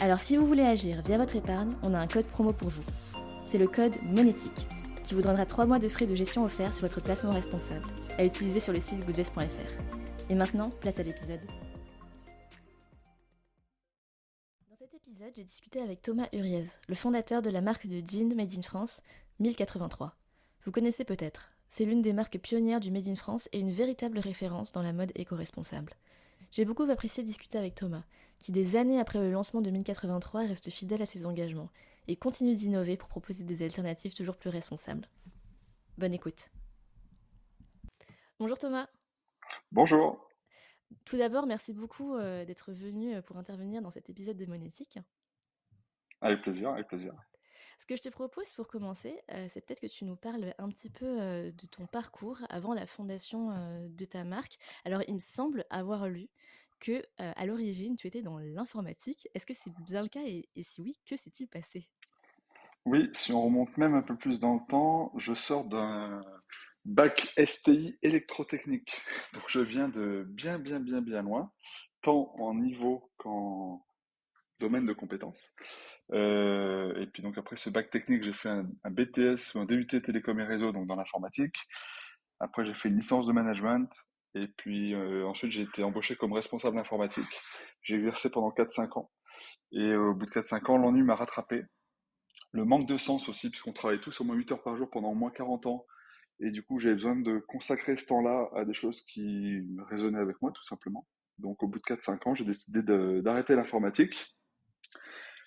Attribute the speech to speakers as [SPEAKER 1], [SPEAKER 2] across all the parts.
[SPEAKER 1] Alors si vous voulez agir via votre épargne, on a un code promo pour vous. C'est le code monétique qui vous donnera 3 mois de frais de gestion offerts sur votre placement responsable à utiliser sur le site goodvest.fr. Et maintenant, place à l'épisode. Dans cet épisode, j'ai discuté avec Thomas Uriez, le fondateur de la marque de jeans Made in France 1083. Vous connaissez peut-être, c'est l'une des marques pionnières du Made in France et une véritable référence dans la mode éco-responsable. J'ai beaucoup apprécié discuter avec Thomas, qui des années après le lancement de 1083 reste fidèle à ses engagements et continue d'innover pour proposer des alternatives toujours plus responsables. Bonne écoute. Bonjour Thomas.
[SPEAKER 2] Bonjour.
[SPEAKER 1] Tout d'abord, merci beaucoup euh, d'être venu euh, pour intervenir dans cet épisode de Monétique.
[SPEAKER 2] Avec plaisir, avec plaisir.
[SPEAKER 1] Ce que je te propose pour commencer, euh, c'est peut-être que tu nous parles un petit peu de ton parcours avant la fondation de ta marque. Alors, il me semble avoir lu que à l'origine, tu étais dans l'informatique. Est-ce que c'est bien le cas et, si oui, que s'est-il passé?
[SPEAKER 2] Oui, si on remonte même un peu plus dans le temps, je sors d'un bac STI électrotechnique. Donc je viens de bien, bien, bien, bien loin, tant en niveau qu'en domaine de compétences. Et puis donc après ce bac technique, j'ai fait un, BTS ou un DUT télécom et réseau, donc dans l'informatique. Après j'ai fait une licence de management. Et puis euh, ensuite j'ai été embauché comme responsable informatique. J'ai exercé pendant 4-5 ans. Et au bout de 4-5 ans, l'ennui m'a rattrapé. Le manque de sens aussi, puisqu'on travaille tous au moins 8 heures par jour pendant au moins 40 ans et du coup, j'avais besoin de consacrer ce temps-là à des choses qui résonnaient avec moi, tout simplement. Donc, au bout de 4-5 ans, j'ai décidé d'arrêter l'informatique,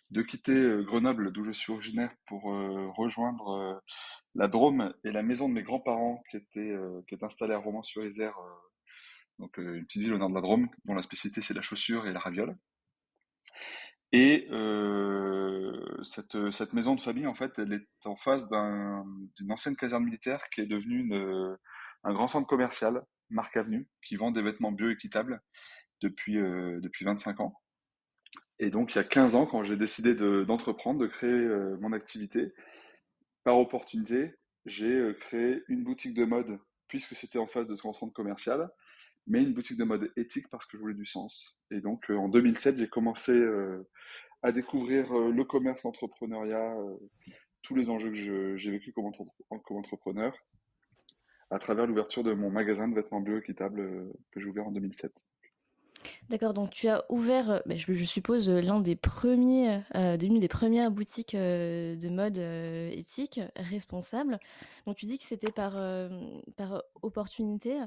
[SPEAKER 2] de quitter euh, Grenoble, d'où je suis originaire, pour euh, rejoindre euh, la Drôme et la maison de mes grands-parents, qui, était, qui est installée à Romans-sur-Isère, donc une petite ville au nord de la Drôme, dont la spécialité c'est la chaussure et la raviole. Et euh, cette, cette, maison de famille, en fait, elle est en face d'une ancienne caserne militaire qui est devenue un grand centre commercial, Marc Avenue, qui vend des vêtements bio-équitables depuis, euh, depuis 25 ans. Et donc, il y a 15 ans, quand j'ai décidé d'entreprendre, de, créer euh, mon activité, par opportunité, j'ai euh, créé une boutique de mode, puisque c'était en face de ce grand centre commercial, mais une boutique de mode éthique parce que je voulais du sens. Et donc euh, en 2007, j'ai commencé euh, à découvrir euh, le commerce, l'entrepreneuriat, tous les enjeux que j'ai vécu comme, entrepreneur à travers l'ouverture de mon magasin de vêtements bio-équitables que j'ai ouvert en 2007.
[SPEAKER 1] D'accord, donc tu as ouvert, ben, je, suppose, l'un des premiers, euh, l'une des premières boutiques de mode éthique responsable. Donc tu dis que c'était par, par opportunité.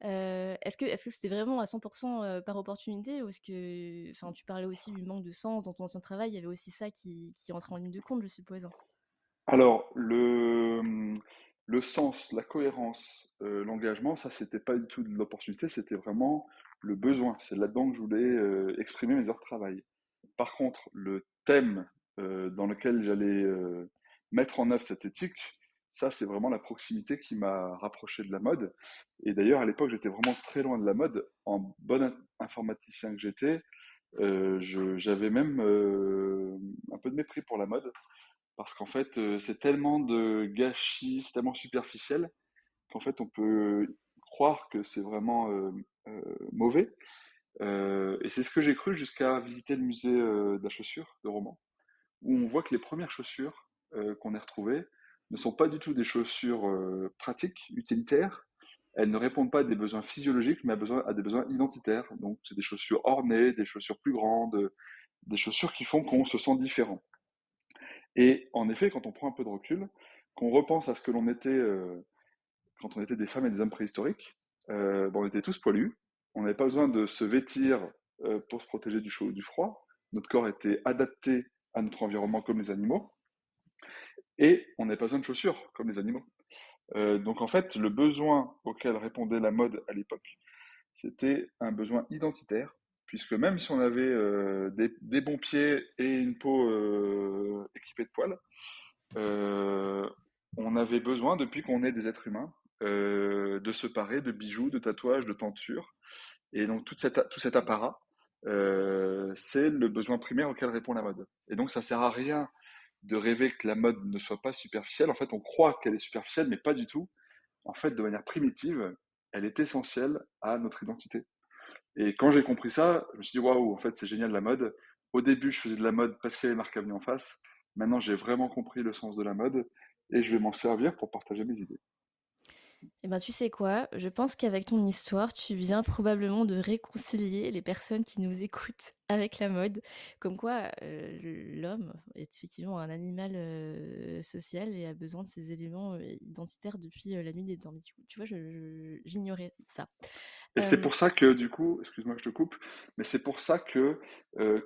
[SPEAKER 1] Est-ce que c'était vraiment à 100% euh, par opportunité ou est-ce que enfin tu parlais aussi du manque de sens dans ton ancien travail, il y avait aussi ça qui, qui entrait en ligne de compte, je suppose?
[SPEAKER 2] Alors le le sens, la cohérence, l'engagement, ça c'était pas du tout de l'opportunité, c'était vraiment le besoin. C'est là-dedans que je voulais exprimer mes heures de travail. Par contre, le thème dans lequel j'allais mettre en œuvre cette éthique, ça, c'est vraiment la proximité qui m'a rapproché de la mode. Et d'ailleurs, à l'époque, j'étais vraiment très loin de la mode. En bon informaticien que j'étais, euh, j'avais même euh, un peu de mépris pour la mode. Parce qu'en fait, euh, c'est tellement de gâchis, c'est tellement superficiel, qu'en fait, on peut croire que c'est vraiment mauvais. et c'est ce que j'ai cru jusqu'à visiter le musée de la chaussure de Romans, où on voit que les premières chaussures qu'on a retrouvées, ne sont pas du tout des chaussures euh, pratiques, utilitaires. Elles ne répondent pas à des besoins physiologiques, mais à, des besoins identitaires. Donc, c'est des chaussures ornées, des chaussures plus grandes, des chaussures qui font qu'on se sent différent. Et en effet, quand on prend un peu de recul, qu'on repense à ce que l'on était euh, quand on était des femmes et des hommes préhistoriques, euh, on était tous poilus. On n'avait pas besoin de se vêtir pour se protéger du chaud ou du froid. Notre corps était adapté à notre environnement comme les animaux. Et on n'avait pas besoin de chaussures, comme les animaux. Euh, donc en fait, le besoin auquel répondait la mode à l'époque, c'était un besoin identitaire, puisque même si on avait des, bons pieds et une peau équipée de poils, on avait besoin, depuis qu'on est des êtres humains, de se parer de bijoux, de tatouages, de tentures. Et donc tout cet, tout cet apparat, c'est le besoin primaire auquel répond la mode. Et donc ça sert à rien de rêver que la mode ne soit pas superficielle. En fait, on croit qu'elle est superficielle, mais pas du tout. En fait, de manière primitive, elle est essentielle à notre identité. Et quand j'ai compris ça, je me suis dit, waouh, en fait, c'est génial la mode. Au début, je faisais de la mode parce qu'il y avait marque Avenue en face. Maintenant, j'ai vraiment compris le sens de la mode et je vais m'en servir pour partager mes idées.
[SPEAKER 1] Eh ben, tu sais quoi, je pense qu'avec ton histoire, tu viens probablement de réconcilier les personnes qui nous écoutent avec la mode. Comme quoi, euh, l'homme est effectivement un animal euh, social et a besoin de ces éléments euh, identitaires depuis la nuit des temps. Tu vois, j'ignorais ça.
[SPEAKER 2] Et c'est pour ça que, du coup, excuse-moi que je te coupe, mais c'est pour ça que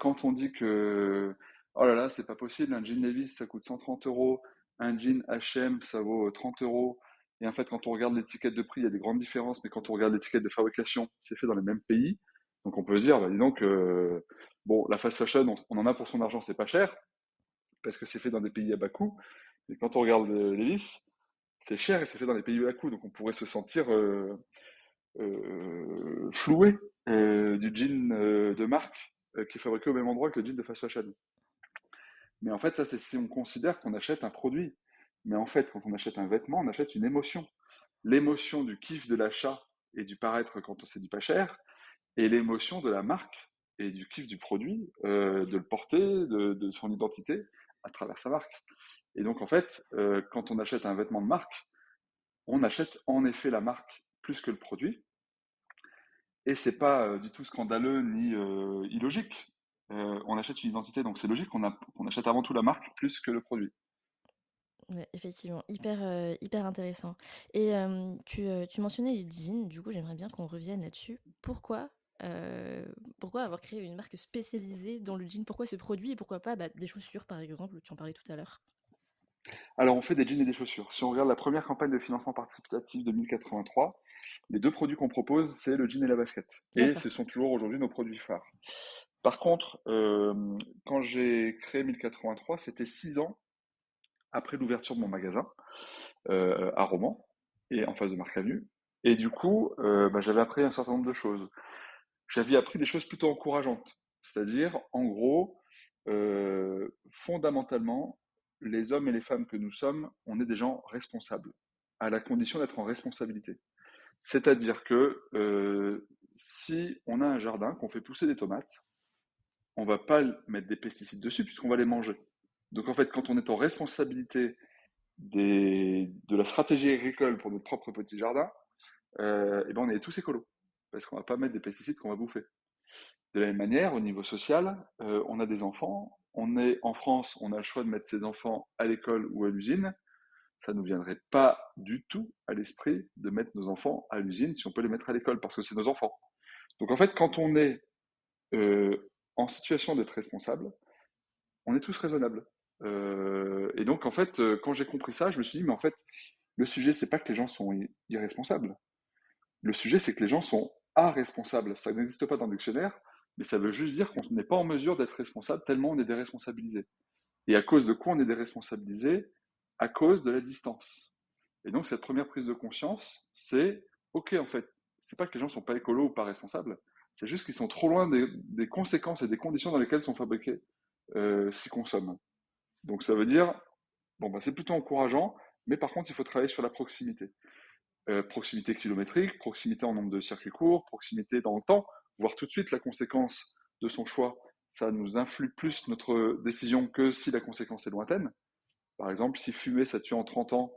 [SPEAKER 2] quand on dit que, oh là là, c'est pas possible, un jean Levi's, ça coûte 130 euros, un jean H&M, ça vaut 30 euros, et en fait, quand on regarde l'étiquette de prix, il y a des grandes différences, mais quand on regarde l'étiquette de fabrication, c'est fait dans les mêmes pays. Donc on peut se dire, bah, dis donc, euh, bon, la fast fashion, on, en a pour son argent, c'est pas cher, parce que c'est fait dans des pays à bas coût. Mais quand on regarde l'hélice, c'est cher et c'est fait dans les pays à coût. Donc on pourrait se sentir euh, euh, floué du jean de marque qui est fabriqué au même endroit que le jean de fast fashion. Mais en fait, ça, c'est si on considère qu'on achète un produit. Mais en fait, quand on achète un vêtement, on achète une émotion. L'émotion du kiff de l'achat et du paraître quand on s'est dit pas cher, et l'émotion de la marque et du kiff du produit, euh, de le porter, de, son identité à travers sa marque. Et donc, en fait, euh, quand on achète un vêtement de marque, on achète en effet la marque plus que le produit. Et c'est pas euh, du tout scandaleux ni illogique. on achète une identité, donc c'est logique qu'on achète avant tout la marque plus que le produit
[SPEAKER 1] effectivement, hyper, euh, hyper intéressant. Et tu, euh, tu, mentionnais les jeans, du coup j'aimerais bien qu'on revienne là-dessus. Pourquoi, euh, pourquoi avoir créé une marque spécialisée dans le jean? Pourquoi ce produit et pourquoi pas bah, des chaussures par exemple, tu en parlais tout à l'heure?
[SPEAKER 2] Alors on fait des jeans et des chaussures. Si on regarde la première campagne de financement participatif de 1083, les deux produits qu'on propose, c'est le jean et la basket. Et ce sont toujours aujourd'hui nos produits phares. Par contre, quand j'ai créé 1083, c'était six ans après l'ouverture de mon magasin euh, à Romans et en face de Marc Avenue. Et du coup, euh, bah, j'avais appris un certain nombre de choses. J'avais appris des choses plutôt encourageantes. C'est-à-dire, en gros, euh, fondamentalement, les hommes et les femmes que nous sommes, on est des gens responsables, à la condition d'être en responsabilité. C'est-à-dire que si on a un jardin, qu'on fait pousser des tomates, on va pas mettre des pesticides dessus puisqu'on va les manger. Donc en fait, quand on est en responsabilité de la stratégie agricole pour notre propre petit jardin, euh, et ben on est tous écolos, parce qu'on va pas mettre des pesticides qu'on va bouffer. De la même manière, au niveau social, euh, on a des enfants, on est en France, on a le choix de mettre ses enfants à l'école ou à l'usine. Ça ne nous viendrait pas du tout à l'esprit de mettre nos enfants à l'usine si on peut les mettre à l'école, parce que c'est nos enfants. Donc en fait, quand on est euh, en situation d'être responsable, on est tous raisonnables. Euh, et donc, en fait, euh, quand j'ai compris ça, je me suis dit, mais en fait, le sujet, c'est pas que les gens sont irresponsables. Le sujet, c'est que les gens sont responsables. Ça n'existe pas dans le dictionnaire, mais ça veut juste dire qu'on n'est pas en mesure d'être responsable tellement on est déresponsabilisé. Et à cause de quoi on est déresponsabilisé? À cause de la distance. Et donc, cette première prise de conscience, c'est OK, en fait, c'est pas que les gens sont pas écolos ou pas responsables, c'est juste qu'ils sont trop loin des, conséquences et des conditions dans lesquelles sont fabriqués euh, ce qu'ils consomment. Donc ça veut dire, bon, bah, c'est plutôt encourageant, mais par contre, il faut travailler sur la proximité. Euh, proximité kilométrique, proximité en nombre de circuits courts, proximité dans le temps, voir tout de suite la conséquence de son choix. Ça nous influe plus notre décision que si la conséquence est lointaine. Par exemple, si fumer, ça tue en 30 ans,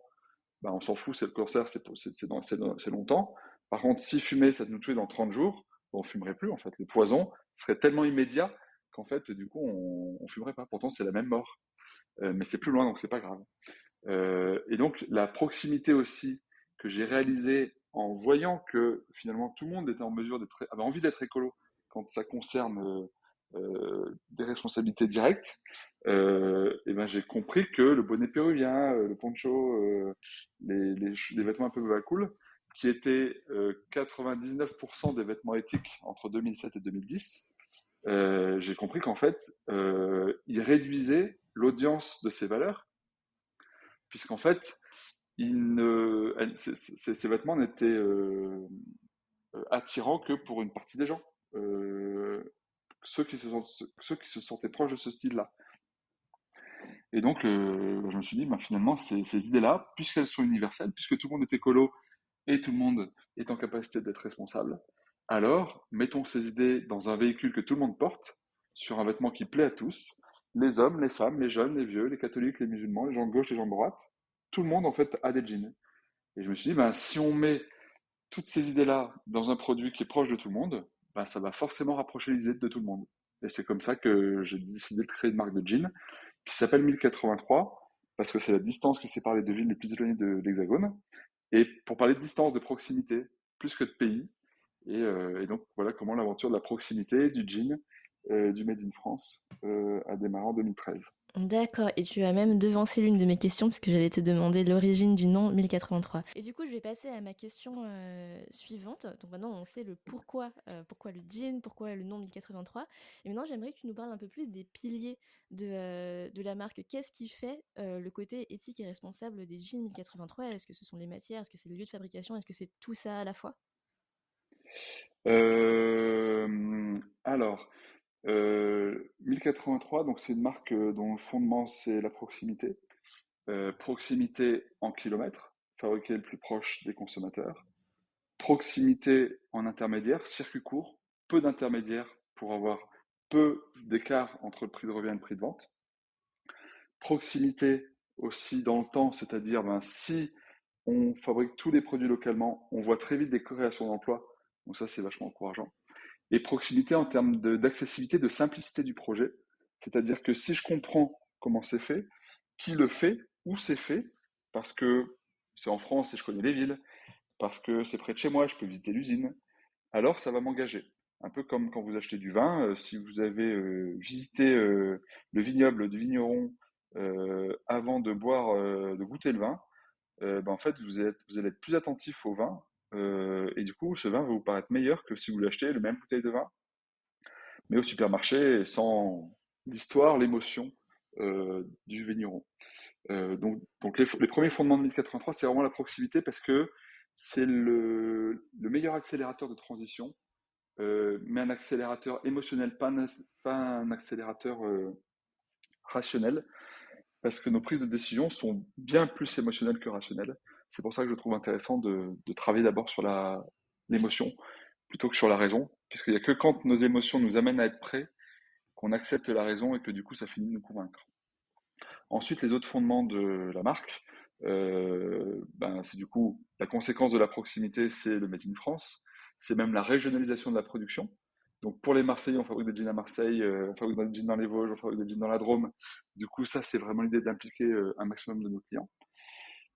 [SPEAKER 2] bah, on s'en fout, c'est le cancer, c'est longtemps. Par contre, si fumer, ça nous tue dans 30 jours, on ne fumerait plus, en fait. Le poison serait tellement immédiat qu'en fait, du coup, on ne fumerait pas. Pourtant, c'est la même mort. Euh, mais c'est plus loin, donc c'est pas grave. Euh, et donc la proximité aussi que j'ai réalisée en voyant que finalement tout le monde était en mesure d'être, avait envie d'être écolo quand ça concerne euh, des responsabilités directes, et ben j'ai compris que le bonnet péruvien, le poncho, les, vêtements un peu cool, qui étaient 99% des vêtements éthiques entre 2007 et 2010, j'ai compris qu'en fait, il réduisait l'audience de ces valeurs, puisqu'en fait, ces, vêtements n'étaient attirants que pour une partie des gens, ceux, qui se ceux qui se sentaient proches de ce style-là. Et donc, je me suis dit, ben, finalement, ces idées-là, puisqu'elles sont universelles, puisque tout le monde est écolo et tout le monde est en capacité d'être responsable, alors mettons ces idées dans un véhicule que tout le monde porte, sur un vêtement qui plaît à tous, les hommes, les femmes, les jeunes, les vieux, les catholiques, les musulmans, les gens de gauche, les gens de droite, tout le monde en fait a des jeans. Et je me suis dit, ben, si on met toutes ces idées-là dans un produit qui est proche de tout le monde, ben, ça va forcément rapprocher les idées de tout le monde. Et c'est comme ça que j'ai décidé de créer une marque de jeans qui s'appelle 1083, parce que c'est la distance qui sépare les deux villes les plus éloignées de l'Hexagone. Et pour parler de distance, de proximité, plus que de pays. Et, euh, et donc voilà comment l'aventure de la proximité, du jean, euh, du Made in France euh, a démarré en 2013.
[SPEAKER 1] D'accord, et tu as même devancé l'une de mes questions puisque j'allais te demander l'origine du nom 1083. Et du coup, je vais passer à ma question euh, suivante. Donc maintenant, on sait le pourquoi, euh, pourquoi le jean, pourquoi le nom 1083. Et maintenant, j'aimerais que tu nous parles un peu plus des piliers de, de la marque. Qu'est-ce qui fait le côté éthique et responsable des jeans 1083 Est-ce que ce sont les matières? Est-ce que c'est le lieu de fabrication? Est-ce que c'est tout ça à la fois?
[SPEAKER 2] Alors, 1083, euh, donc c'est une marque euh, dont le fondement c'est la proximité. Euh, proximité en kilomètres, fabriquer le plus proche des consommateurs. Proximité en intermédiaire, circuit court, peu d'intermédiaires pour avoir peu d'écart entre le prix de revient et le prix de vente. Proximité aussi dans le temps, c'est-à-dire ben, si on fabrique tous les produits localement, on voit très vite des créations d'emplois. Donc ça, c'est vachement encourageant et proximité en termes d'accessibilité, de, simplicité du projet. C'est-à-dire que si je comprends comment c'est fait, qui le fait, où c'est fait, parce que c'est en France et je connais les villes, parce que c'est près de chez moi, je peux visiter l'usine, alors ça va m'engager. Un peu comme quand vous achetez du vin, euh, si vous avez euh, visité euh, le vignoble du vigneron avant de boire, de goûter le vin, ben en fait vous, vous allez être plus attentif au vin euh, et du coup, ce vin va vous paraître meilleur que si vous l'achetez le même bouteille de vin, mais au supermarché, sans l'histoire, l'émotion euh, du vigneron. Euh, donc, donc les, premiers fondements de 1083, c'est vraiment la proximité parce que c'est le, meilleur accélérateur de transition, mais un accélérateur émotionnel, pas un accélérateur rationnel, parce que nos prises de décision sont bien plus émotionnelles que rationnelles. C'est pour ça que je trouve intéressant de, travailler d'abord sur l'émotion plutôt que sur la raison, puisqu'il n'y a que quand nos émotions nous amènent à être prêts qu'on accepte la raison et que du coup ça finit de nous convaincre. Ensuite, les autres fondements de la marque, euh, ben, c'est du coup la conséquence de la proximité, c'est le Made in France, c'est même la régionalisation de la production. Donc pour les Marseillais, on fabrique des jeans à Marseille, euh, on fabrique des jeans dans les Vosges, on fabrique des jeans dans la Drôme. Du coup, ça, c'est vraiment l'idée d'impliquer euh, un maximum de nos clients.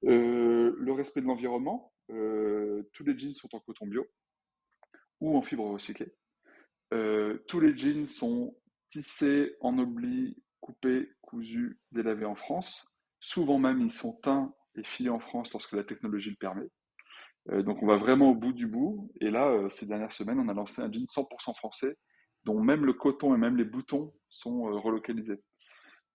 [SPEAKER 2] Euh, le respect de l'environnement, euh, tous les jeans sont en coton bio ou en fibre recyclée. Euh, tous les jeans sont tissés en oubli, coupés, cousus, délavés en France. Souvent même, ils sont teints et filés en France lorsque la technologie le permet. donc on va vraiment au bout du bout. Et là, ces dernières semaines, on a lancé un jean 100% français, dont même le coton et même les boutons sont relocalisés.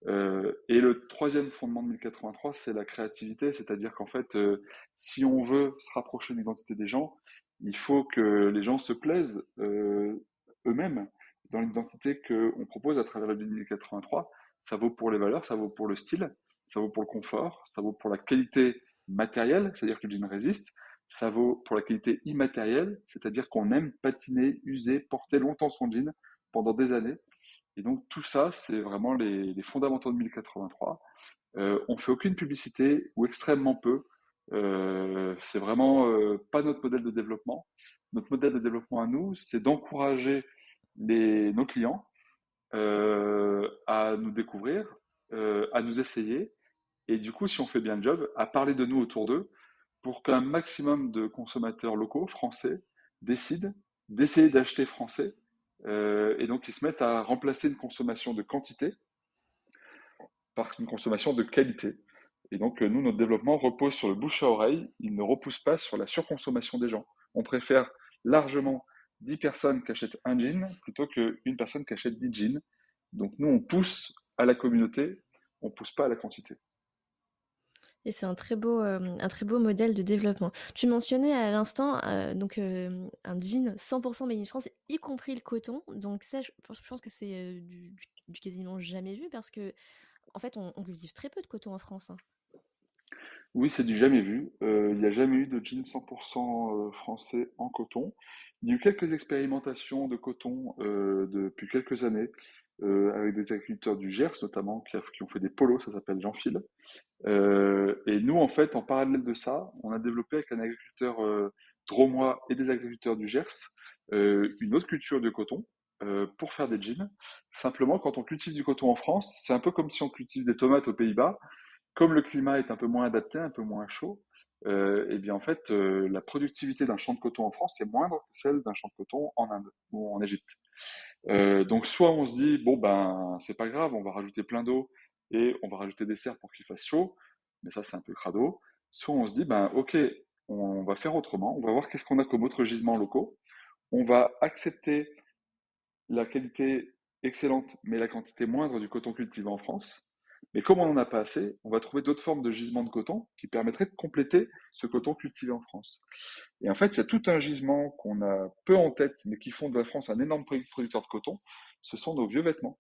[SPEAKER 2] Euh, et le troisième fondement de 1083, c'est la créativité, c'est-à-dire qu'en fait, euh, si on veut se rapprocher de l'identité des gens, il faut que les gens se plaisent euh, eux-mêmes dans l'identité qu'on propose à travers le 1083. Ça vaut pour les valeurs, ça vaut pour le style, ça vaut pour le confort, ça vaut pour la qualité matérielle, c'est-à-dire que le jean résiste, ça vaut pour la qualité immatérielle, c'est-à-dire qu'on aime patiner, user, porter longtemps son jean pendant des années. Et donc tout ça, c'est vraiment les, fondamentaux de 1083. Euh, on fait aucune publicité ou extrêmement peu. Euh, c'est vraiment euh, pas notre modèle de développement. Notre modèle de développement à nous, c'est d'encourager nos clients euh, à nous découvrir, à nous essayer, et du coup, si on fait bien le job, à parler de nous autour d'eux, pour qu'un maximum de consommateurs locaux, français, décident d'essayer d'acheter français euh, et donc, ils se mettent à remplacer une consommation de quantité par une consommation de qualité. Et donc, euh, nous, notre développement repose sur le bouche à oreille, il ne repousse pas sur la surconsommation des gens. On préfère largement 10 personnes qui achètent un jean plutôt qu'une personne qui achète 10 jeans. Donc nous, on pousse à la communauté, on ne pousse pas à la quantité.
[SPEAKER 1] Et c'est un très beau, un très beau modèle de développement. Tu mentionnais à l'instant donc un jean 100% made in France, y compris le coton. Donc ça, je, pense que c'est du, quasiment jamais vu parce que en fait, on, cultive très peu de coton en France. Hein.
[SPEAKER 2] Oui, c'est du jamais vu. il n'y a jamais eu de jean 100% français en coton. Il y a eu quelques expérimentations de coton depuis quelques années. avec des agriculteurs du Gers notamment qui, qui ont fait des polos, ça s'appelle Jean-Phil. Euh, et nous, en fait, en parallèle de ça, on a développé avec un agriculteur euh, dromois et des agriculteurs du Gers euh, une autre culture de coton euh, pour faire des jeans. Simplement, quand on cultive du coton en France, c'est un peu comme si on cultive des tomates aux Pays-Bas. Comme le climat est un peu moins adapté, un peu moins chaud, euh, et bien en fait, euh, la productivité d'un champ de coton en France est moindre que celle d'un champ de coton en Inde ou en Égypte. Euh, donc soit on se dit bon ben c'est pas grave, on va rajouter plein d'eau et on va rajouter des serres pour qu'il fasse chaud, mais ça c'est un peu crado. Soit on se dit, ben ok, on va faire autrement, on va voir qu'est-ce qu'on a comme autres gisements locaux, on va accepter la qualité excellente, mais la quantité moindre du coton cultivé en France. Mais comme on n'en a pas assez, on va trouver d'autres formes de gisements de coton qui permettraient de compléter ce coton cultivé en France. Et en fait, il y a tout un gisement qu'on a peu en tête, mais qui font de la France un énorme producteur de coton. Ce sont nos vieux vêtements.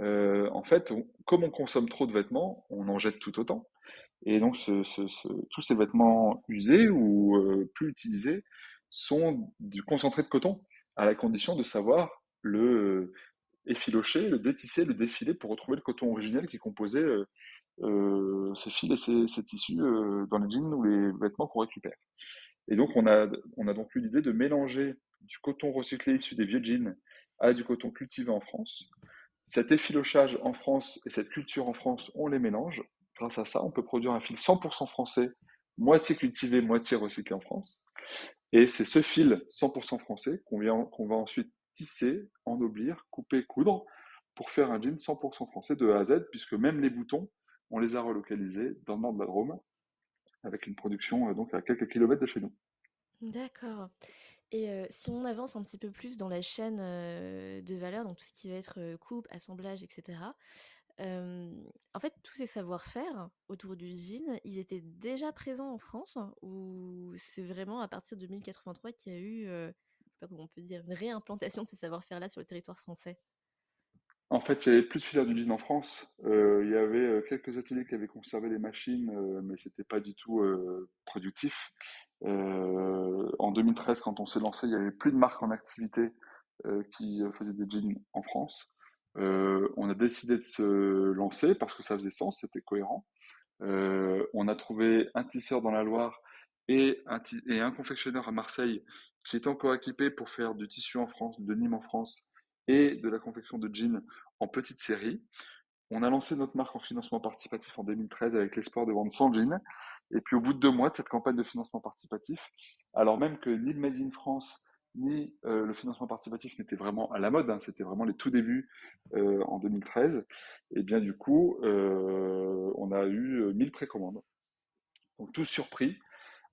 [SPEAKER 2] Euh, en fait, comme on consomme trop de vêtements, on en jette tout autant. Et donc, tous ces vêtements usés ou euh, plus utilisés sont du concentré de coton, à la condition de savoir le effilocher, le détisser, le défiler pour retrouver le coton originel qui composait ces fils et ces, tissus dans les jeans ou les vêtements qu'on récupère. Et donc, on a, on a donc eu l'idée de mélanger du coton recyclé issu des vieux jeans à du coton cultivé en France cet effilochage en France et cette culture en France, on les mélange. Grâce à ça, on peut produire un fil 100% français, moitié cultivé, moitié recyclé en France. Et c'est ce fil 100% français qu'on va ensuite tisser, ennoblir, couper, coudre pour faire un jean 100% français de A à Z, puisque même les boutons, on les a relocalisés dans le nord de la Drôme, avec une production euh, donc à quelques kilomètres de chez nous.
[SPEAKER 1] D'accord. Et si on avance un petit peu plus dans la chaîne de valeur, donc tout ce qui va être coupe, assemblage, etc. en fait, tous ces savoir-faire autour du jean, ils étaient déjà présents en France ou c'est vraiment à partir de 1083 qu'il y a eu, sais pas comment on peut dire, une réimplantation de ces savoir-faire-là sur le territoire français
[SPEAKER 2] En fait, il n'y avait plus de filière du jean en France. il y avait quelques ateliers qui avaient conservé les machines, mais c'était pas du tout productif. Euh, en 2013, quand on s'est lancé, il n'y avait plus de marques en activité euh, qui euh, faisaient des jeans en France. on a décidé de se lancer parce que ça faisait sens, c'était cohérent. on a trouvé un tisseur dans la Loire et un confectionneur à Marseille qui est encore équipé pour faire du tissu en France, de Nîmes en France et de la confection de jeans en petite série. On a lancé notre marque en financement participatif en 2013 avec l'espoir de vendre 100 jeans. Et puis au bout de deux mois de cette campagne de financement participatif, alors même que ni le Made in France ni euh, le financement participatif n'étaient vraiment à la mode, hein, c'était vraiment les tout débuts euh, en 2013, et bien du coup, euh, on a eu 1000 précommandes. Donc tous surpris.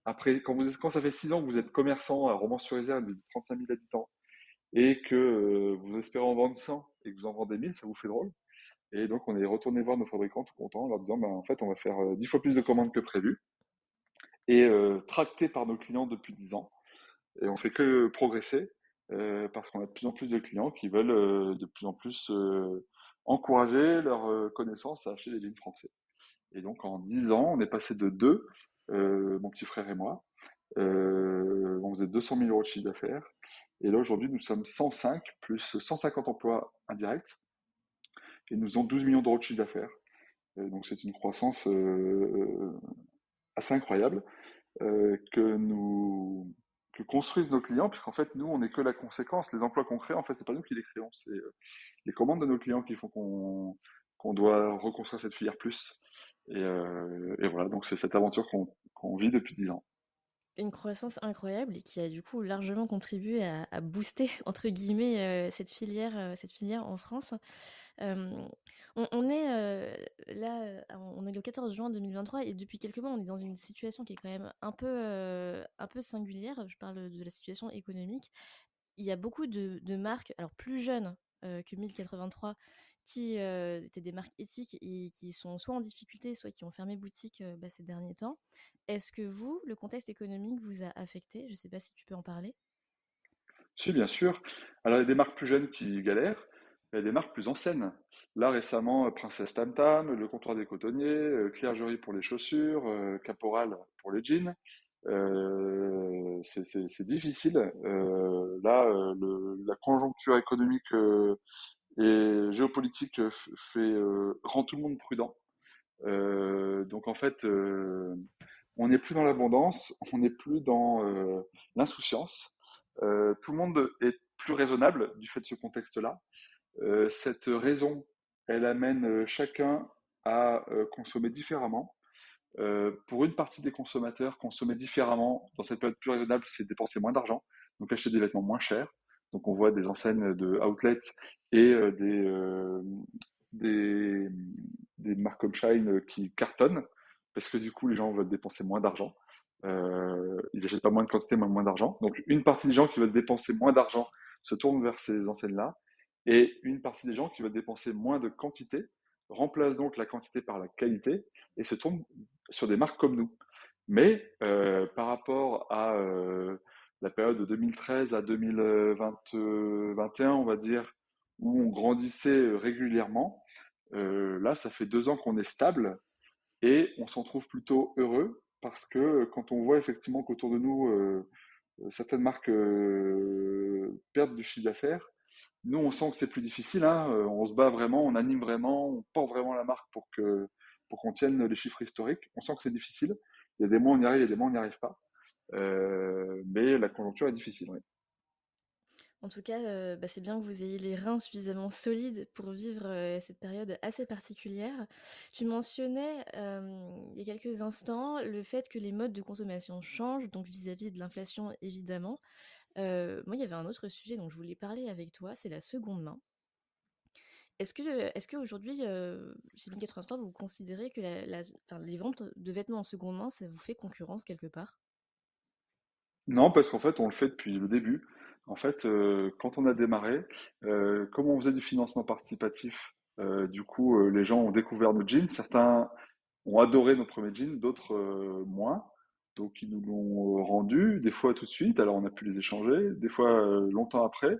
[SPEAKER 2] Après, quand, ça fait six ans que vous êtes commerçant à Romans-sur-Isère de 35 000 habitants et que vous espérez en vendre 100 et que vous en vendez 1000, ça vous fait drôle. Et donc, on est retourné voir nos fabricants tout contents en leur disant, ben, en fait, on va faire 10 euh, fois plus de commandes que prévu et euh, tracté par nos clients depuis 10 ans. Et on fait que progresser euh, parce qu'on a de plus en plus de clients qui veulent euh, de plus en plus encourager leurs connaissances à acheter des jeans français. Et donc, en 10 ans, on est passé de 2, mon petit frère et moi. on faisait 200 000 euros de chiffre d'affaires. Et là, aujourd'hui, nous sommes 105 plus 150 emplois indirects et nous faisons 12 millions d'euros de chiffre d'affaires. Donc c'est une croissance euh, euh, assez incroyable euh, que nous que construisent nos clients, puisqu'en fait nous on n'est que la conséquence. Les emplois qu'on crée, en fait c'est pas nous qui les créons, c'est les commandes de nos clients qui font qu'on qu'on doit reconstruire cette filière plus. Et, et voilà, donc c'est cette aventure qu'on vit depuis 10 ans
[SPEAKER 1] une croissance incroyable et qui a du coup largement contribué à, booster entre guillemets cette filière cette filière en France on, est là, on est le 14 juin 2023 et depuis quelques mois, on est dans une situation qui est quand même un peu, un peu singulière. Je parle de la situation économique. il y a beaucoup de, marques, alors plus jeunes que 1083, qui étaient des marques éthiques et qui sont soit en difficulté, soit qui ont fermé boutique bah, ces derniers temps. Est-ce que vous, le contexte économique vous a affecté? Je ne sais pas si tu peux en parler.
[SPEAKER 2] Si, bien sûr. Alors, il y a des marques plus jeunes qui galèrent, il y a des marques plus anciennes. Là, récemment, Princesse Tam Tam, le comptoir des cotonniers, Clergerie pour les chaussures, Caporal pour les jeans. Euh, c'est difficile. Euh, là, la conjoncture économique et géopolitique fait, rend tout le monde prudent. donc en fait, on n'est plus dans l'abondance, on n'est plus dans l'insouciance. tout le monde est plus raisonnable du fait de ce contexte-là. cette raison, elle amène chacun à consommer différemment. Euh, pour une partie des consommateurs, consommer différemment dans cette période plus raisonnable, c'est dépenser moins d'argent, donc acheter des vêtements moins chers. Donc on voit des enseignes de outlets et euh, des, euh, des, marques comme Shine qui cartonnent, parce que du coup les gens veulent dépenser moins d'argent. ils n'achètent pas moins de quantité, mais moins d'argent. Donc une partie des gens qui veulent dépenser moins d'argent se tournent vers ces enseignes-là, et une partie des gens qui veulent dépenser moins de quantité remplace donc la quantité par la qualité et se tourne sur des marques comme nous. Mais euh, par rapport euh, période de 2013 à 2021, on va dire, où on grandissait régulièrement, euh, là, ça fait deux ans qu'on est stable et on s'en trouve plutôt heureux parce que quand on voit effectivement qu'autour de nous, certaines marques perdent du chiffre d'affaires, nous, on sent que c'est plus difficile. Hein. On se bat vraiment, on anime vraiment, on porte vraiment la marque pour que pour qu'on tienne les chiffres historiques. On sent que c'est difficile. Il y a des mois on y arrive, il y a des mois on n'y arrive pas. Euh, mais la conjoncture est difficile.
[SPEAKER 1] En tout cas, euh, bah, c'est bien que vous ayez les reins suffisamment solides pour vivre euh, cette période assez particulière. Tu mentionnais il y a quelques instants le fait que les modes de consommation changent, donc vis-à-vis de l'inflation évidemment. moi, il y avait un autre sujet dont je voulais parler avec toi, c'est la seconde main. Est-ce que, est-ce qu'aujourd'hui, chez 1083, vous considérez que les ventes de vêtements en seconde main, ça vous fait concurrence quelque part?
[SPEAKER 2] Non, parce qu'en fait, on le fait depuis le début. En fait, euh, quand on a démarré, euh, comme on faisait du financement participatif, du coup, les gens ont découvert nos jeans. Certains ont adoré nos premiers jeans, d'autres moins. Donc, ils nous l'ont rendu, des fois tout de suite, alors on a pu les échanger, des fois longtemps après.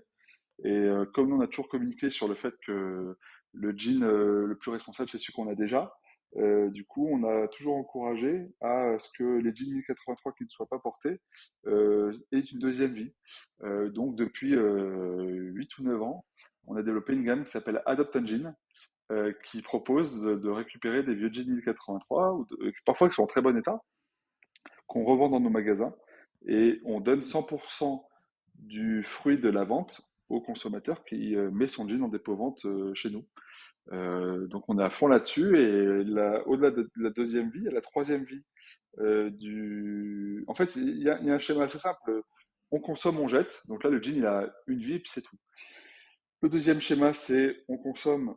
[SPEAKER 2] Et euh, comme on a toujours communiqué sur le fait que le jean euh, le plus responsable, c'est celui qu'on a déjà, euh, du coup, on a toujours encouragé à ce que les jeans 1083 qui ne soient pas portés aient une deuxième vie. donc, depuis 8 ou 9 ans, on a développé une gamme qui s'appelle Adopt Jean, qui propose de récupérer des vieux jeans 1083, ou parfois qui sont en très bon état, qu'on revend dans nos magasins, et on donne 100% du fruit de la vente au consommateur qui euh, met son jean en dépôt-vente euh, chez nous. Euh, donc on est à fond là-dessus et au-delà de, la deuxième vie, a la troisième vie du. En fait, il y, a, un schéma assez simple. On consomme, on jette. Donc là, le jean, il a une vie puis c'est tout. Le deuxième schéma, c'est on consomme,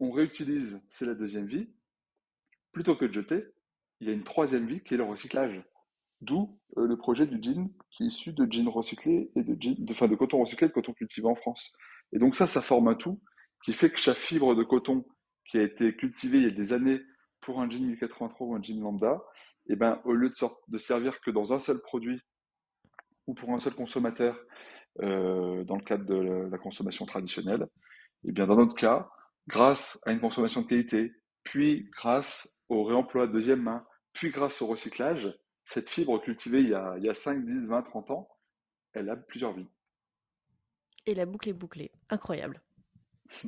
[SPEAKER 2] on réutilise, c'est la deuxième vie. Plutôt que de jeter, il y a une troisième vie qui est le recyclage. D'où euh, le projet du jean qui est issu de jeans recyclés et de, jean, de, de coton recyclé et de coton cultivé en France. Et donc ça, ça forme un tout qui fait que chaque fibre de coton qui a été cultivée il y a des années pour un jean 1083 ou un jean lambda, eh ben, au lieu de, de servir que dans un seul produit ou pour un seul consommateur euh, dans le cadre de la, consommation traditionnelle, eh bien dans notre cas, grâce à une consommation de qualité, puis grâce au réemploi de deuxième main, puis grâce au recyclage, cette fibre cultivée il y, a, il y a 5, 10, 20, 30 ans, elle a plusieurs vies.
[SPEAKER 1] Et la boucle est bouclée. Incroyable.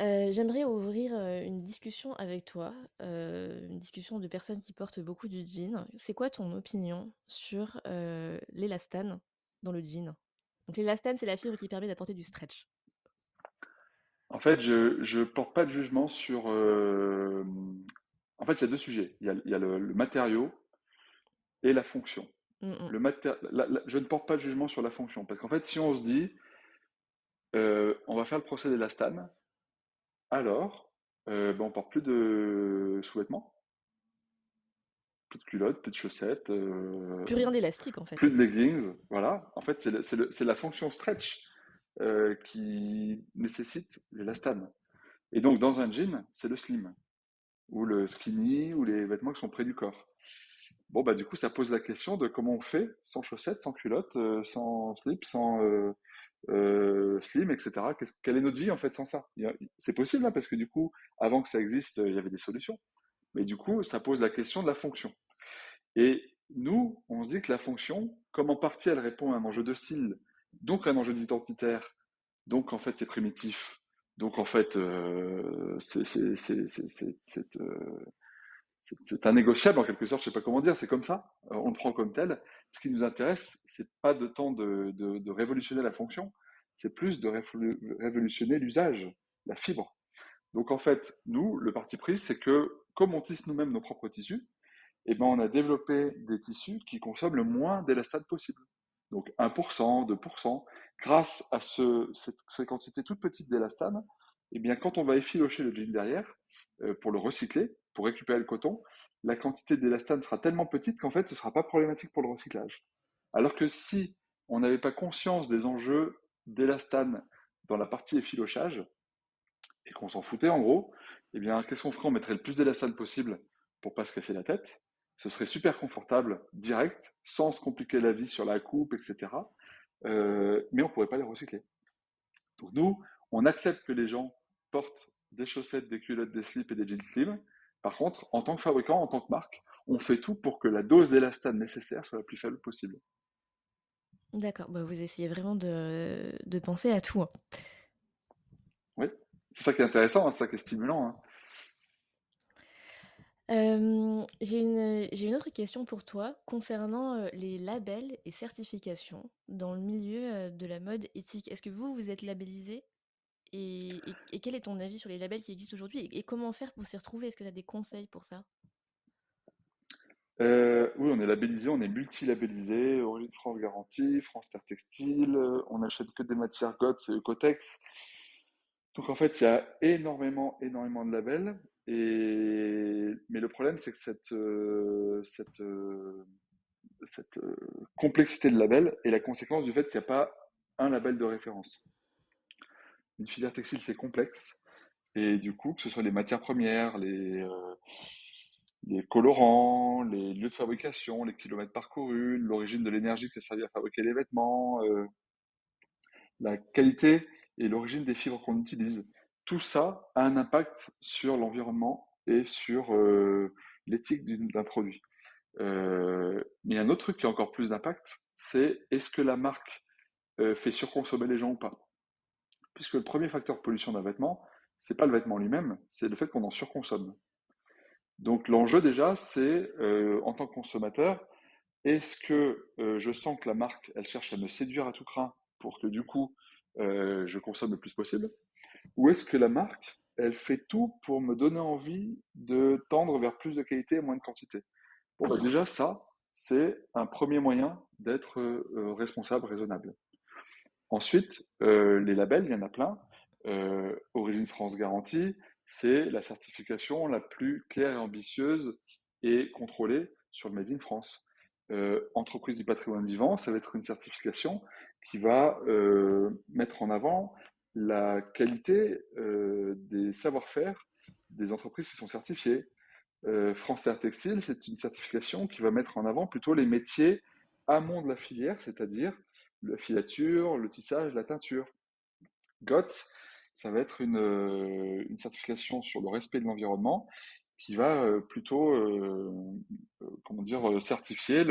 [SPEAKER 1] Euh, j'aimerais ouvrir euh, une discussion avec toi, euh, une discussion de personnes qui portent beaucoup de jeans. C'est quoi ton opinion sur l'élastane dans le jean? Donc l'élastane, c'est la fibre qui permet d'apporter du stretch.
[SPEAKER 2] En fait, je ne porte pas de jugement sur en fait, il y a deux sujets. Il y a, le, matériau et la fonction. Mm, mm. Le je ne porte pas de jugement sur la fonction. Parce qu'en fait, si on se dit, euh, on va faire le procès d'élastane, alors, euh, ben, on ne porte plus de sous-vêtements. plus de culottes, plus de chaussettes.
[SPEAKER 1] Euh, plus rien d'élastique en fait.
[SPEAKER 2] Plus de leggings, voilà. En fait, c'est la fonction stretch euh, qui nécessite l'élastane. Et donc, dans un jean, c'est le slim, ou le skinny, ou les vêtements qui sont près du corps. Bon, bah, du coup, ça pose la question de comment on fait sans chaussettes, sans culottes, euh, sans slip, sans slim, etc. quelle est notre vie en fait sans ça? C'est possible, hein, parce que du coup, avant que ça existe, il y avait des solutions. Mais du coup, ça pose la question de la fonction. Et nous, on se dit que la fonction, comme en partie elle répond à un enjeu de style, donc un enjeu identitaire, donc en fait c'est primitif, donc en fait euh, c'est un négociable en quelque sorte, je ne sais pas comment dire, c'est comme ça, euh, on le prend comme tel. Ce qui nous intéresse, c'est pas de temps de, de révolutionner la fonction, c'est plus de révolutionner l'usage, la fibre. Donc en fait, nous, le parti pris, c'est que comme on tisse nous-mêmes nos propres tissus, eh ben, on a développé des tissus qui consomment le moins d'élastane possible. Donc 1%, 2%. Grâce à ce, cette, ces quantités toutes petites d'élastane, eh bien, quand on va effilocher le jean derrière euh, pour le recycler, pour récupérer le coton, la quantité d'élastane sera tellement petite qu'en fait, ce ne sera pas problématique pour le recyclage. Alors que si on n'avait pas conscience des enjeux d'élastane dans la partie effilochage, et qu'on s'en foutait en gros, eh bien, qu'est-ce qu'on ferait? On mettrait le plus d'élastane possible pour pas se casser la tête. Ce serait super confortable, direct, sans se compliquer la vie sur la coupe, etc. Euh, mais on ne pourrait pas les recycler. Donc nous, on accepte que les gens portent des chaussettes, des culottes, des slips et des jeans slim. Par contre, en tant que fabricant, en tant que marque, on fait tout pour que la dose d'élastane nécessaire soit la plus faible possible.
[SPEAKER 1] D'accord, bah, vous essayez vraiment de, penser à tout. Hein.
[SPEAKER 2] Oui, c'est ça qui est intéressant, hein, c'est ça qui est stimulant. Hein.
[SPEAKER 1] J'ai une, une autre question pour toi concernant les labels et certifications dans le milieu de la mode éthique. Est-ce que vous, vous êtes labellisé? Et, quel est ton avis sur les labels qui existent aujourd'hui et, comment faire pour s'y retrouver? Est-ce que tu as des conseils pour ça?
[SPEAKER 2] Oui, on est labellisé, on est multi-labellisé, Origine France Garantie, France Terre Textile, on n'achète que des matières GOTS et Ecotex. Donc en fait, il y a énormément, énormément de labels. Et... Problème, c'est que cette, euh, euh, cette complexité de labels est la conséquence du fait qu'il n'y a pas un label de référence. Une filière textile, c'est complexe. Et du coup, que ce soit les matières premières, les, colorants, les lieux de fabrication, les kilomètres parcourus, l'origine de l'énergie qui a servi à fabriquer les vêtements, euh, la qualité et l'origine des fibres qu'on utilise. Tout ça a un impact sur l'environnement et sur l'éthique d'un produit. Mais il y a un autre truc qui a encore plus d'impact, c'est est-ce que la marque fait surconsommer les gens ou pas? Puisque le premier facteur de pollution d'un vêtement, c'est pas le vêtement lui-même, c'est le fait qu'on en surconsomme. Donc l'enjeu déjà, c'est en tant que consommateur, est-ce que je sens que la marque, elle cherche à me séduire à tout craint pour que du coup, je consomme le plus possible? Ou est-ce que la marque, elle fait tout pour me donner envie de tendre vers plus de qualité et moins de quantité bah, déjà, ça, c'est un premier moyen d'être responsable, raisonnable. Ensuite, les labels, il y en a plein. Origine France Garantie, c'est la certification la plus claire et ambitieuse et contrôlée sur le Made in France. Euh, entreprise du patrimoine vivant, ça va être une certification qui va euh, mettre en avant la qualité euh, des savoir-faire des entreprises qui sont certifiées. France Terre Textile, c'est une certification qui va mettre en avant plutôt les métiers amont de la filière, c'est-à-dire la filature, le tissage, la teinture. GOTS, ça va être euh, une, certification sur le respect de l'environnement qui va euh, plutôt, euh, comment dire, certifier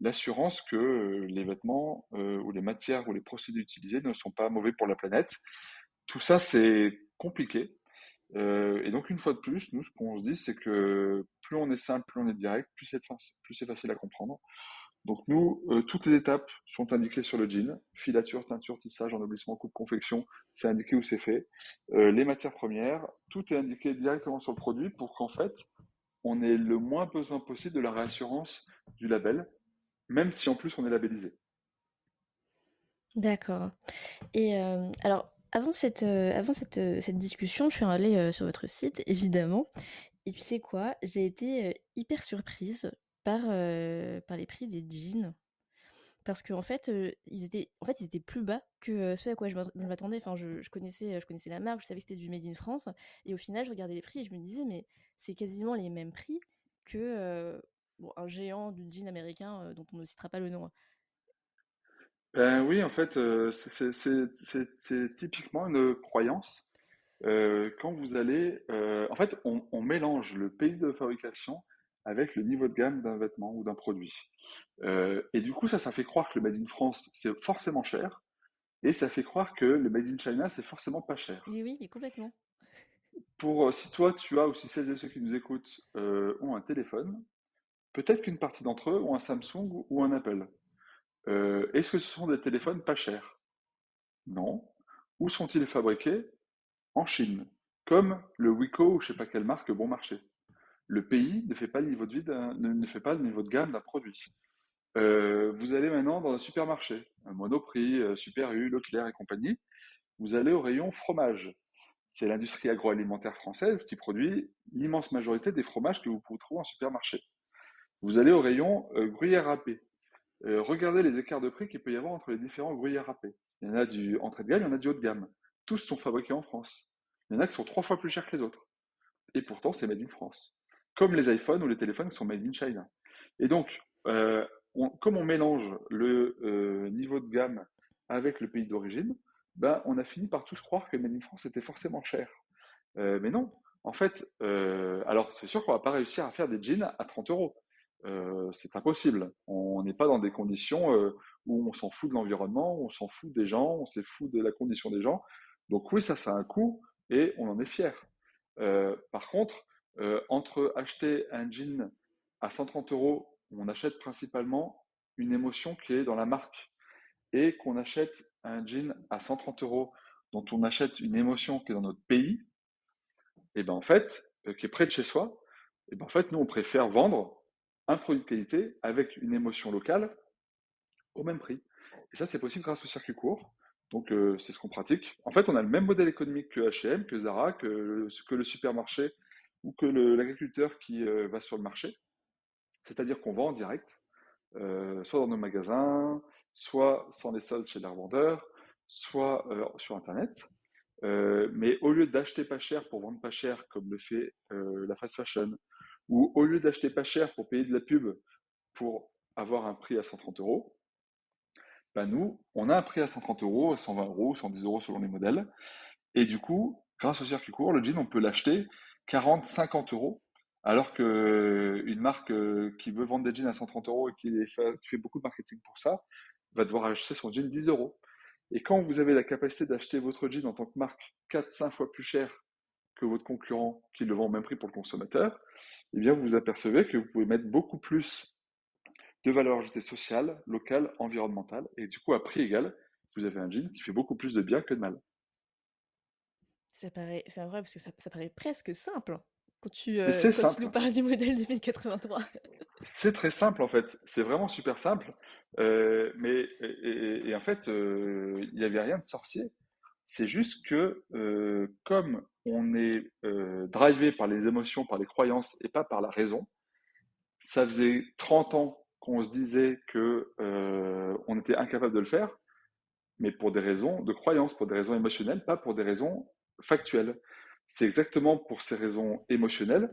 [SPEAKER 2] l'assurance que les vêtements ou les matières ou les procédés utilisés ne sont pas mauvais pour la planète. Tout ça, c'est compliqué. et donc, une fois de plus, nous, ce qu'on se dit, c'est que plus on est simple, plus on est direct, plus c'est facile à comprendre. Donc nous, euh, toutes les étapes sont indiquées sur le jean. Filature, teinture, tissage, ennoblissement, coupe, confection, c'est indiqué où c'est fait. Euh, les matières premières, tout est indiqué directement sur le produit pour qu'en fait, on ait le moins besoin possible de la réassurance du label, même si en plus on est labellisé.
[SPEAKER 1] D'accord. Et euh, alors, avant cette, avant cette, cette discussion, je suis allée sur votre site, évidemment. Et puis c'est quoi? J'ai été hyper surprise par, par les prix des jeans. Parce qu'en en fait, ils étaient, en fait, ils étaient plus bas que ceux à quoi je m'attendais. Enfin, je, connaissais, je connaissais la marque, je savais que c'était du Made in France. Et au final, je regardais les prix et je me disais, mais c'est quasiment les mêmes prix que bon, un géant du jean américain dont on ne citera pas le nom. Hein.
[SPEAKER 2] Ben oui, en fait, c'est typiquement une croyance. quand vous allez, en fait, on, on mélange le pays de fabrication avec le niveau de gamme d'un vêtement ou d'un produit. Euh, et du coup, ça, ça fait croire que le Made in France, c'est forcément cher, et ça fait croire que le Made in China, c'est forcément pas cher.
[SPEAKER 1] Oui, oui, mais complètement.
[SPEAKER 2] Pour, euh, si toi, tu as, ou si celles et ceux qui nous écoutent euh, ont un téléphone, peut-être qu'une partie d'entre eux ont un Samsung ou un Apple. Est-ce que ce sont des téléphones pas chers? Non. Où sont-ils fabriqués En Chine, comme le Wiko ou je sais pas quelle marque bon marché le pays ne fait pas le niveau de, ne, gamme d'un produit. Euh, vous allez maintenant dans un supermarché, Monoprix, euh, Super U, Leclerc et compagnie. Vous allez au rayon fromage. C'est l'industrie agroalimentaire française qui produit l'immense majorité des fromages que vous pouvez trouver en supermarché. Vous allez au rayon euh, gruyère râpée. regardez les écarts de prix qu'il peut y avoir entre les différents gruyères râpées. Il y en a du entrée de gamme, il y en a du haut de gamme. Tous sont fabriqués en France. Il y en a qui sont trois fois plus chers que les autres. Et pourtant, c'est made in France comme les iPhones ou les téléphones qui sont made in China. Et donc, euh, comme on mélange le euh, niveau de gamme avec le pays d'origine, ben, on a fini par tous croire que Made in France était forcément cher. Euh, mais non, en fait, alors c'est sûr qu'on va pas réussir à faire des jeans à 30 euros. C'est impossible. On n'est pas dans des conditions où on s'en fout de l'environnement, on s'en fout des gens, on s'en fout de la condition des gens. Donc oui, ça, ça a un coût et on en est fier. par contre, euh, entre acheter un jean à 130 euros, on achète principalement une émotion qui est dans la marque, et qu'on achète un jean à 130 euros dont on achète une émotion qui est dans notre pays, et ben en fait, euh, qui est près de chez soi, et ben en fait, nous on préfère vendre un produit de qualité avec une émotion locale au même prix. Et ça, c'est possible grâce au circuit court. Donc, euh, c'est ce qu'on pratique. En fait, on a le même modèle économique que H&M, que Zara, que, le supermarché ou que l'agriculteur qui euh, va sur le marché, c'est-à-dire qu'on vend en direct, euh, soit dans nos magasins, soit sans les soldes chez les revendeurs, soit sur Internet. mais au lieu d'acheter pas cher pour vendre pas cher, comme le fait la fast fashion, ou au lieu d'acheter pas cher pour payer de la pub pour avoir un prix à 130 euros, ben nous, on a un prix à 130 euros, à 120 euros, 110 euros selon les modèles. Et du coup, grâce au circuit court, le jean, on peut l'acheter 40, 50 euros, alors qu'une marque euh, qui veut vendre des jeans à 130 euros et qui fait, beaucoup de marketing pour ça, va devoir acheter son jean 10 euros. Et quand vous avez la capacité d'acheter votre jean en tant que marque 4-5 fois plus cher que votre concurrent qui le vend au même prix pour le consommateur, eh bien vous vous apercevez que vous pouvez mettre beaucoup plus de valeur ajoutée sociale, locale, environnementale, et du coup à prix égal, vous avez un jean qui fait beaucoup plus de bien que de mal.
[SPEAKER 1] Ça paraît, c'est vrai parce que ça, paraît presque simple quand tu, euh, quand tu nous parles du modèle 2083.
[SPEAKER 2] C'est très simple en fait, c'est vraiment super simple. Euh, mais et, en fait, euh, il n'y avait rien de sorcier. C'est juste que comme on est drivé par les émotions, par les croyances et pas par la raison, ça faisait 30 ans qu'on se disait que on était incapable de le faire, mais pour des raisons de croyance, pour des raisons émotionnelles, pas pour des raisons factuel. C'est exactement pour ces raisons émotionnelles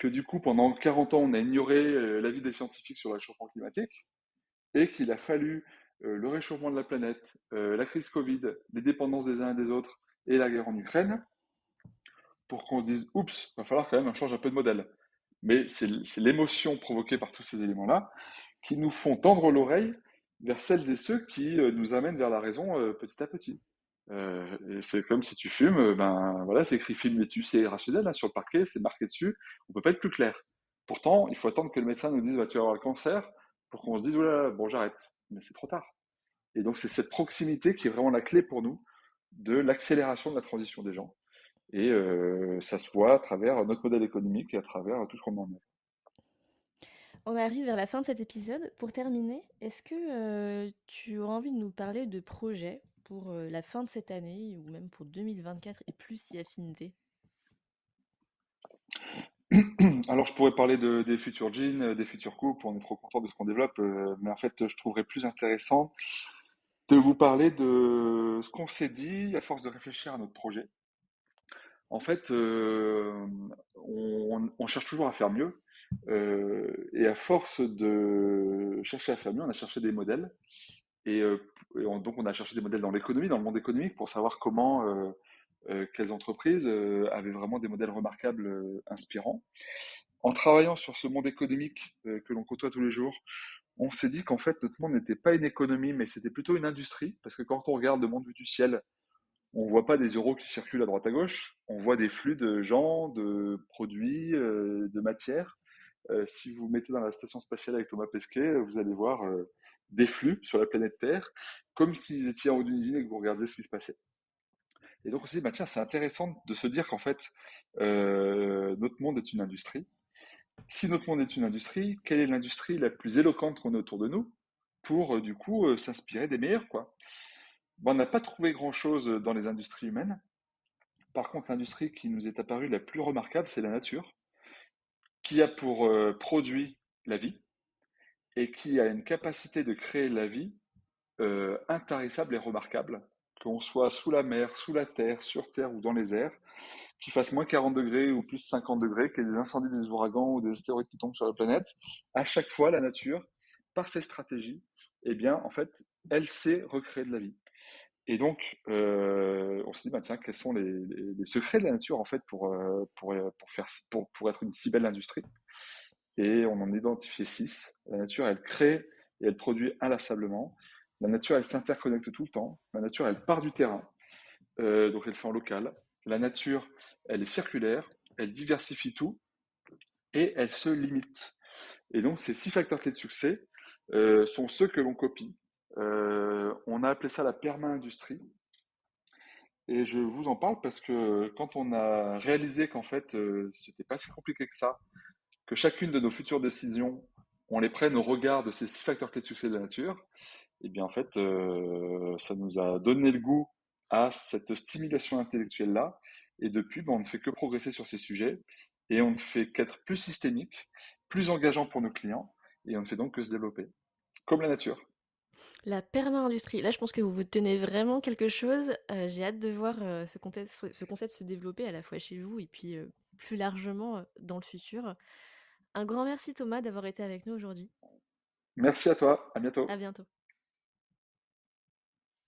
[SPEAKER 2] que du coup, pendant 40 ans, on a ignoré euh, l'avis des scientifiques sur le réchauffement climatique et qu'il a fallu euh, le réchauffement de la planète, euh, la crise Covid, les dépendances des uns et des autres et la guerre en Ukraine pour qu'on se dise oups, va falloir quand même qu'on change un peu de modèle. Mais c'est l'émotion provoquée par tous ces éléments-là qui nous font tendre l'oreille vers celles et ceux qui nous amènent vers la raison petit à petit. Euh, c'est comme si tu fumes, euh, ben voilà, c'est écrit film dessus, c'est rationnel hein, sur le parquet, c'est marqué dessus, on peut pas être plus clair. Pourtant, il faut attendre que le médecin nous dise bah, tu vas avoir le cancer pour qu'on se dise voilà, bon j'arrête, mais c'est trop tard. Et donc c'est cette proximité qui est vraiment la clé pour nous de l'accélération de la transition des gens. Et euh, ça se voit à travers notre modèle économique et à travers tout ce qu'on en est.
[SPEAKER 1] On arrive vers la fin de cet épisode. Pour terminer, est-ce que tu auras envie de nous parler de projets pour la fin de cette année ou même pour 2024 et plus si affinité?
[SPEAKER 2] Alors, je pourrais parler de, des futurs jeans, des futurs coupes, on est trop content de ce qu'on développe, mais en fait, je trouverais plus intéressant de vous parler de ce qu'on s'est dit à force de réfléchir à notre projet. En fait, on, cherche toujours à faire mieux, et à force de chercher à faire mieux, on a cherché des modèles, et, donc on a cherché des modèles dans l'économie, dans le monde économique, pour savoir comment euh, quelles entreprises euh, avaient vraiment des modèles remarquables, euh, inspirants. En travaillant sur ce monde économique que l'on côtoie tous les jours, on s'est dit qu'en fait, notre monde n'était pas une économie, mais c'était plutôt une industrie, parce que quand on regarde le monde vu du ciel, on ne voit pas des euros qui circulent à droite à gauche, on voit des flux de gens, de produits, de matières. si vous mettez dans la station spatiale avec Thomas Pesquet, vous allez voir des flux sur la planète Terre, comme s'ils étaient en haut d'une usine et que vous regardiez ce qui se passait. Et donc on s'est dit, bah, tiens, c'est intéressant de se dire qu'en fait, euh, notre monde est une industrie. Si notre monde est une industrie, quelle est l'industrie la plus éloquente qu'on a autour de nous pour, euh, du coup, euh, s'inspirer des meilleurs, quoi? On n'a pas trouvé grand-chose dans les industries humaines. Par contre, l'industrie qui nous est apparue la plus remarquable, c'est la nature, qui a pour produit la vie et qui a une capacité de créer la vie intarissable et remarquable qu'on soit sous la mer, sous la terre, sur terre ou dans les airs, qu'il fasse moins 40 degrés ou plus 50 degrés, qu'il y ait des incendies, des ouragans ou des astéroïdes qui tombent sur la planète, à chaque fois, la nature, par ses stratégies, eh bien, en fait, elle sait recréer de la vie. Et donc, euh, on s'est dit, bah, tiens, quels sont les, secrets de la nature, en fait, pour, euh, pour, euh, pour, faire, pour, pour être une si belle industrie? Et on en identifié six. La nature, elle crée et elle produit inlassablement. La nature, elle s'interconnecte tout le temps. La nature, elle part du terrain, euh, donc elle fait en local. La nature, elle est circulaire, elle diversifie tout et elle se limite. Et donc, ces six facteurs clés de succès euh, sont ceux que l'on copie. Euh, on a appelé ça la perma-industrie. Et je vous en parle parce que quand on a réalisé qu'en fait, c'était pas si compliqué que ça, que chacune de nos futures décisions, on les prenne au regard de ces six facteurs clés de succès de la nature, et eh bien en fait, euh, ça nous a donné le goût à cette stimulation intellectuelle-là. Et depuis, ben, on ne fait que progresser sur ces sujets et on ne fait qu'être plus systémique, plus engageant pour nos clients et on ne fait donc que se développer, comme la nature.
[SPEAKER 1] La perma-industrie, là je pense que vous vous tenez vraiment quelque chose. Euh, j'ai hâte de voir euh, ce, ce, concept se développer à la fois chez vous et puis plus largement dans le futur. Un grand merci Thomas d'avoir été avec nous aujourd'hui.
[SPEAKER 2] Merci à toi, à bientôt.
[SPEAKER 1] À bientôt.